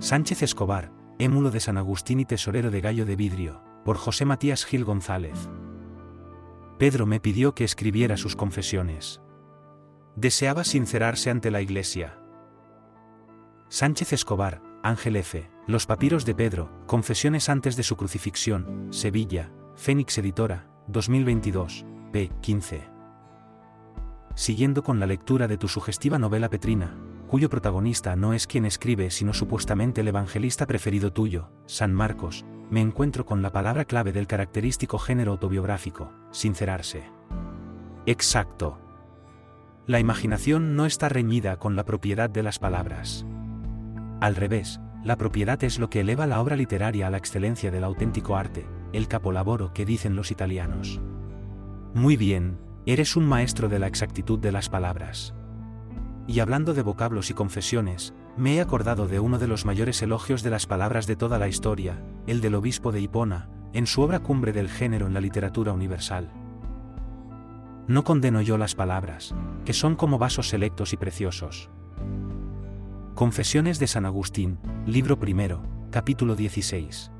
Sánchez Escobar, émulo de San Agustín y tesorero de Gallo de Vidrio, por José Matías Gil González. Pedro me pidió que escribiera sus confesiones. Deseaba sincerarse ante la Iglesia. Sánchez Escobar, Ángel F. Los papiros de Pedro, Confesiones antes de su crucifixión, Sevilla, Fénix Editora, 2022, p. 15. Siguiendo con la lectura de tu sugestiva novela Petrina, cuyo protagonista no es quien escribe sino supuestamente el evangelista preferido tuyo, San Marcos, me encuentro con la palabra clave del característico género autobiográfico, sincerarse. Exacto. La imaginación no está reñida con la propiedad de las palabras. Al revés, la propiedad es lo que eleva la obra literaria a la excelencia del auténtico arte, el capolavoro que dicen los italianos. Muy bien, eres un maestro de la exactitud de las palabras. Y hablando de vocablos y confesiones, me he acordado de uno de los mayores elogios de las palabras de toda la historia, el del obispo de Hipona, en su obra Cumbre del Género en la Literatura Universal. No condeno yo las palabras, que son como vasos selectos y preciosos. Confesiones de San Agustín, libro primero, capítulo 16.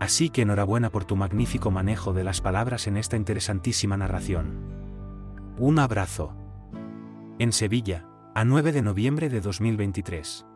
Así que enhorabuena por tu magnífico manejo de las palabras en esta interesantísima narración. Un abrazo. En Sevilla, a 9 de noviembre de 2023.